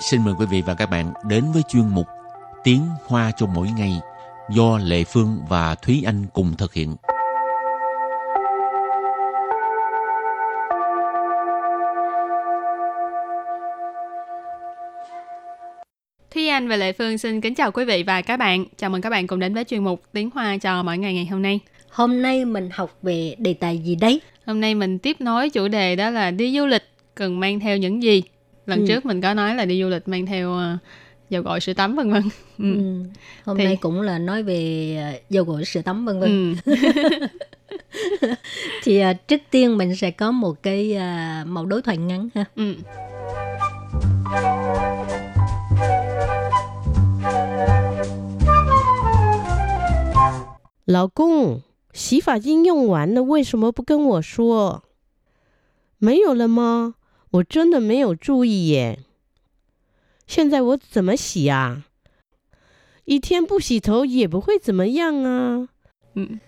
xin mời quý vị và các bạn đến với chuyên mục Tiếng Hoa cho mỗi ngày do Lệ Phương và Thúy Anh cùng thực hiện. Thúy Anh và Lệ Phương xin kính chào quý vị và các bạn. Chào mừng các bạn cùng đến với chuyên mục Tiếng Hoa cho mỗi ngày ngày hôm nay. Hôm nay mình học về đề tài gì đấy? Hôm nay mình tiếp nối chủ đề đó là đi du lịch cần mang theo những gì Lần ừ. trước mình có nói là đi du lịch mang theo uh, dầu gội sữa tắm vân vân. Ừ. ừ. Hôm Thì... nay cũng là nói về ờ, dầu gội sữa tắm vân vân. Ừ. Thì uh, trước tiên mình sẽ có một cái uh, mẫu đối thoại ngắn ha. Ừ. 老公，洗发精用完了，为什么不跟我说？没有了吗？ 我真的没有注意耶。现在我怎么洗啊？一天不洗头也不会怎么样啊。嗯，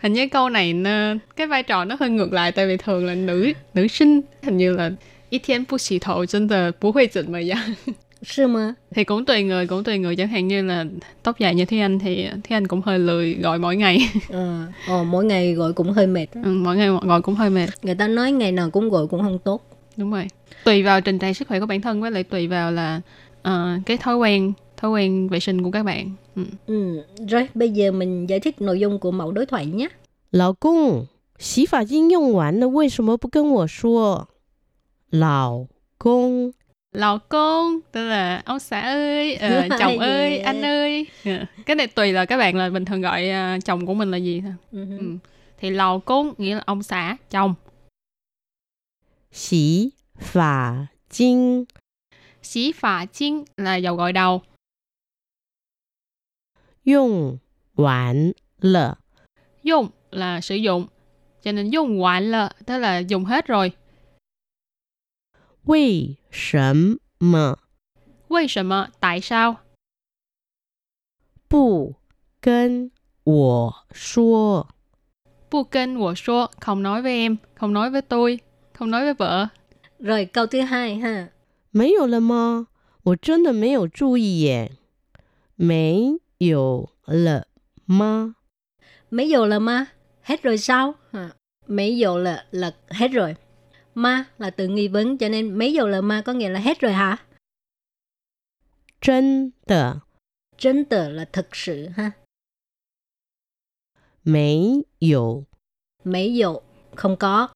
hình như câu này nó, cái vai trò nó hơi ngược lại tại vì thường là nữ nữ sinh hình như là 一天不洗头真的不会怎么样。是吗? Thì cũng tùy người, cũng tùy người. Chẳng hạn như là tóc dài như Thế Anh thì Thế Anh cũng hơi lười gọi mỗi ngày. Ừ. Ồ, mỗi ngày gọi cũng hơi mệt. Ừ, mỗi ngày gọi cũng hơi mệt. Người ta nói ngày nào cũng gọi cũng không tốt. Đúng rồi. Tùy vào trình trạng sức khỏe của bản thân với lại tùy vào là uh, cái thói quen thói quen vệ sinh của các bạn. Ừ. ừ. Rồi, bây giờ mình giải thích nội dung của mẫu đối thoại nhé. 老公，洗发精用完了，为什么不跟我说？老公。老公 tức là ông xã ơi uh, chồng ơi anh ơi yeah. cái này tùy là các bạn là bình thường gọi uh, chồng của mình là gì thôi uh-huh. ừ. thì lò côn nghĩa là ông xã chồng xí phả chinh xí phả chinh là dầu gội đầu dùng hoàn lợ dùng là sử dụng cho nên dùng hoàn lợ tức là dùng hết rồi 为什么？为什么？tại sao？不跟我说。不跟我说，không nói với em, không nói với tôi, không nói với vợ. Rồi câu thứ hai ha. 没有了吗？我真的没有注意耶。没有了吗？没有了吗？Hết rồi sao? À, 没有了 là hết rồi ma là từ nghi vấn cho nên mấy dầu là ma có nghĩa là hết rồi hả? Chân tờ Chân tờ là thực sự ha. Mấy dầu Mấy dầu không có.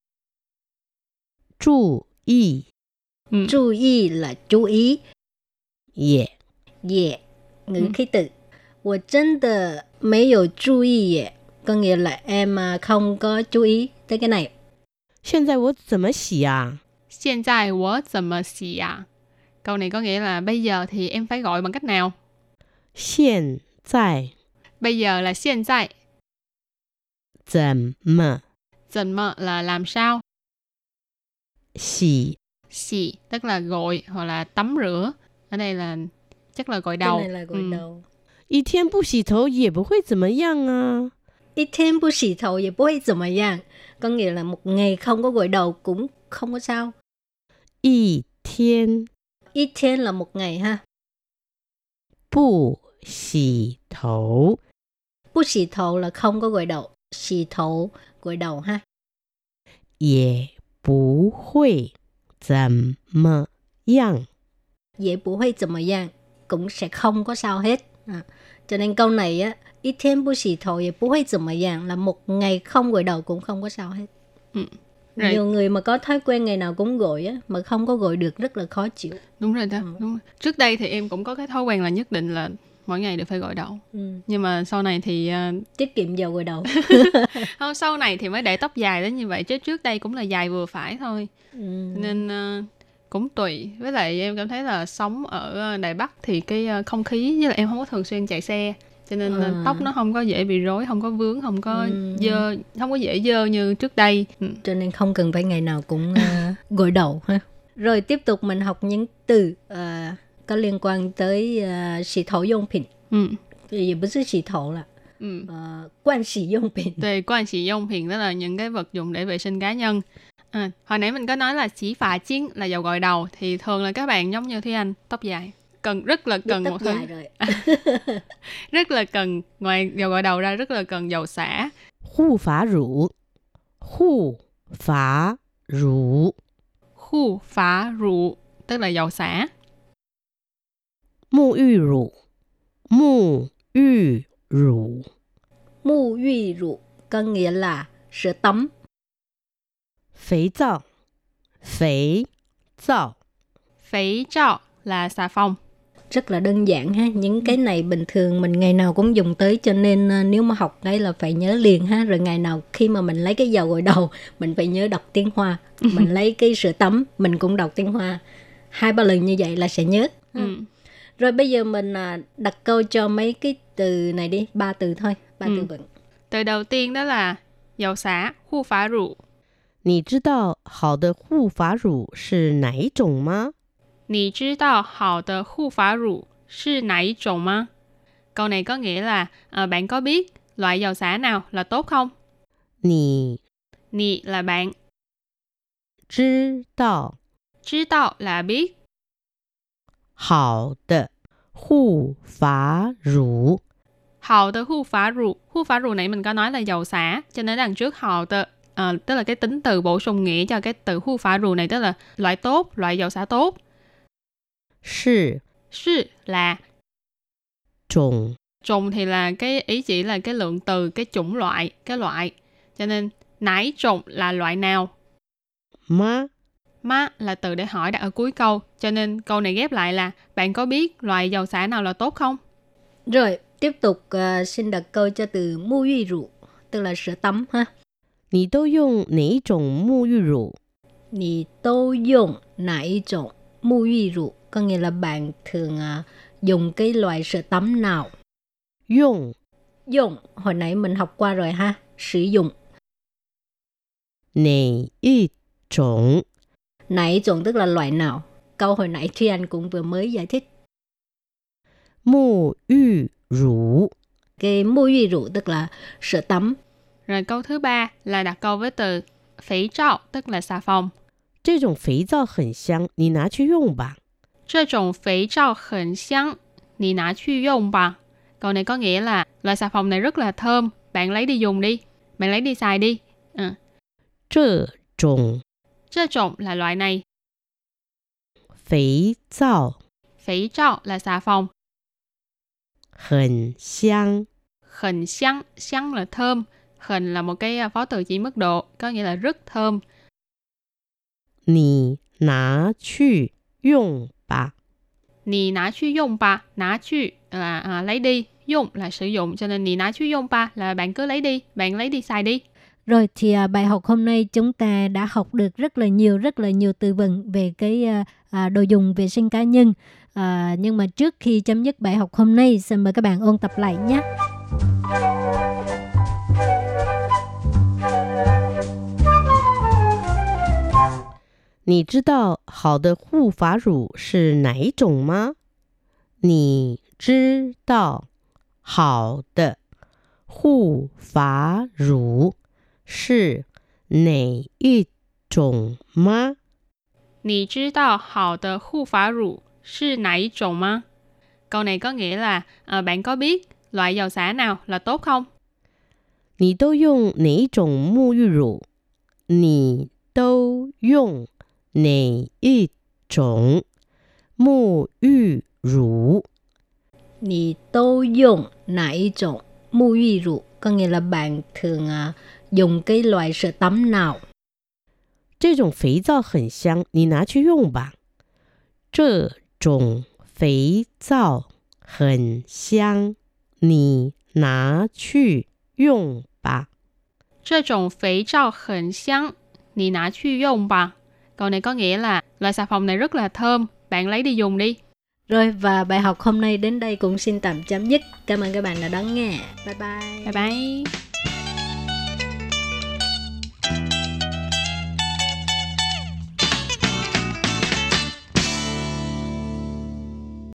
Chú ý ừ. Chú ý là chú ý. Yeah. Yeah. Ngữ ừ. khí từ. 我真的没有注意耶 có nghĩa là em không có chú ý tới cái này 现在我怎么洗啊？现在我怎么洗呀？Câu này có nghĩa là bây giờ thì em phải gọi bằng cách nào? Hiện tại. Bây giờ là hiện tại. 怎么？怎么 là làm sao? Xì. Xì tức là gội hoặc là tắm rửa. Ở đây là chắc là gội đầu. Cái này là gội ừ. đầu. 一天不洗头也不会怎么样啊。一天不洗头也不会怎么样。có nghĩa là một ngày không có gội đầu cũng không có sao. Y thiên. Y thiên là một ngày ha. Bù xì thấu. Bù xì thấu là không có gội đầu. Xì thấu gội đầu ha. 也 不会怎么样。也不会怎么样 cũng sẽ không có sao hết. À, cho nên câu này á ít thêm bu xì thầu也不会怎么样 là một ngày không gội đầu cũng không có sao hết. Ừ. Right. Nhiều người mà có thói quen ngày nào cũng gội á mà không có gội được rất là khó chịu. Đúng rồi đó. Ừ. Đúng rồi. Trước đây thì em cũng có cái thói quen là nhất định là mỗi ngày đều phải gội đầu. Ừ. Nhưng mà sau này thì uh... tiết kiệm dầu gội đầu. không sau này thì mới để tóc dài đến như vậy chứ trước đây cũng là dài vừa phải thôi. Ừ. Nên uh, cũng tùy với lại em cảm thấy là sống ở Đài Bắc thì cái không khí với lại em không có thường xuyên chạy xe cho nên à. tóc nó không có dễ bị rối không có vướng không có ừ. dơ không có dễ dơ như trước đây ừ. cho nên không cần phải ngày nào cũng uh, gội đầu ha rồi tiếp tục mình học những từ uh, có liên quan tới uh, xì thổ dụng phẩm ừ. thì không phải xì thổ là ừ. uh, quan xì dụng phẩm Về quan xì dụng phẩm đó là những cái vật dụng để vệ sinh cá nhân À, hồi nãy mình có nói là chỉ phà chiến là dầu gội đầu thì thường là các bạn giống như Thúy Anh tóc dài cần rất là cần Biết một tóc thứ dài rồi. rất là cần ngoài dầu gội đầu ra rất là cần dầu xả 护发乳，护发乳， khu phá rượu tức là dầu xả 沐浴乳，沐浴乳， Mu uy rượu có nghĩa là sữa tắm. 肥皂，肥皂， phế trọ là xà phòng Rất là đơn giản ha. Những cái này bình thường mình ngày nào cũng dùng tới cho nên à, nếu mà học đây là phải nhớ liền ha. Rồi ngày nào khi mà mình lấy cái dầu gội đầu mình phải nhớ đọc tiếng Hoa. Mình lấy cái sữa tắm mình cũng đọc tiếng Hoa. Hai ba lần như vậy là sẽ nhớ. ừ. Rồi bây giờ mình à, đặt câu cho mấy cái từ này đi, ba từ thôi, ba Ừ. từ vựng. từ đầu tiên đó là dầu xả khu phá rượu 你知道好的护发乳是哪一种吗？你知道好的护发乳是哪一种吗 câu này có nghĩa là à, bạn có biết loại dầu xả nào là tốt không 你 nì là bạn 知道 知道 là biết 好的护发乳 hào tờ hu phá rượu hu phá rượu này mình có nói là dầu xả cho nên đằng trước hào tờ à, tức là cái tính từ bổ sung nghĩa cho cái từ hu phá rượu này tức là loại tốt loại dầu xả tốt 是 sư là 种 trùng thì là cái ý chỉ là cái lượng từ cái chủng loại cái loại cho nên nải trùng là loại nào 吗？ Ma là từ để hỏi đặt ở cuối câu, cho nên câu này ghép lại là bạn có biết loại dầu xả nào là tốt không? Rồi, tiếp tục uh, xin đặt câu cho từ mu yu rượu, tức là sữa tắm ha. Nì tô dùng nấy chủng mu yu rượu? Nì tô dùng nấy chủng mu yu rượu? Có nghĩa là bạn thường uh, dùng cái loại sữa tắm nào? Dùng. Dùng, hồi nãy mình học qua rồi ha, sử dụng. Nì y chủng Nải种tức là loại nào. Câu hồi nãy Tri Anh cũng vừa mới giải thích. 沐浴乳？ Cái mu uy rượu tức là sữa tắm. rồi câu thứ ba là đặt câu với từ phỉ trạo tức là xà phòng 这种肥皂很香，你拿去用吧。这种肥皂很香你拿去用吧 câu này có nghĩa là loại xà phòng này rất là thơm bạn lấy đi dùng đi bạn lấy đi xài đi ừ. 这种 这种 là loại này. Phí dạo là xà phòng. Hẳn xiang Hẳn xiang, xiang là thơm. Hẳn là một cái à, phó từ chỉ mức độ, có nghĩa là rất thơm. Nì ná là à, lấy đi, dùng là sử dụng. Cho nên nì là bạn cứ lấy đi, bạn lấy đi xài đi. Rồi thì à, bài học hôm nay chúng ta đã học được rất là nhiều rất là nhiều từ vựng về cái à, à, đồ dùng vệ sinh cá nhân. À, nhưng mà trước khi chấm dứt bài học hôm nay, xin mời các bạn ôn tập lại nhé. 你知道好的护发乳是哪一种吗？你知道好的护发乳 是哪一种吗？你知道好的护发乳是哪一种吗 câu này có nghĩa là à, bạn có biết loại dầu xả nào là tốt không 你都用哪一种沐浴乳？你都用哪一种沐浴乳？ Nì tô dùng nải种 mu uy rượu có nghĩa là bạn thường à, dùng cái loại sữa tắm nào 这种肥皂很香，你拿去用吧。这种肥皂很香，你拿去用吧。这种肥皂很香你拿去用吧 câu này có nghĩa là loại xà phòng này rất là thơm bạn lấy đi dùng đi Rồi và bài học hôm nay đến đây cũng xin tạm chấm dứt. Cảm ơn các bạn đã đón nghe. Bye bye. bye bye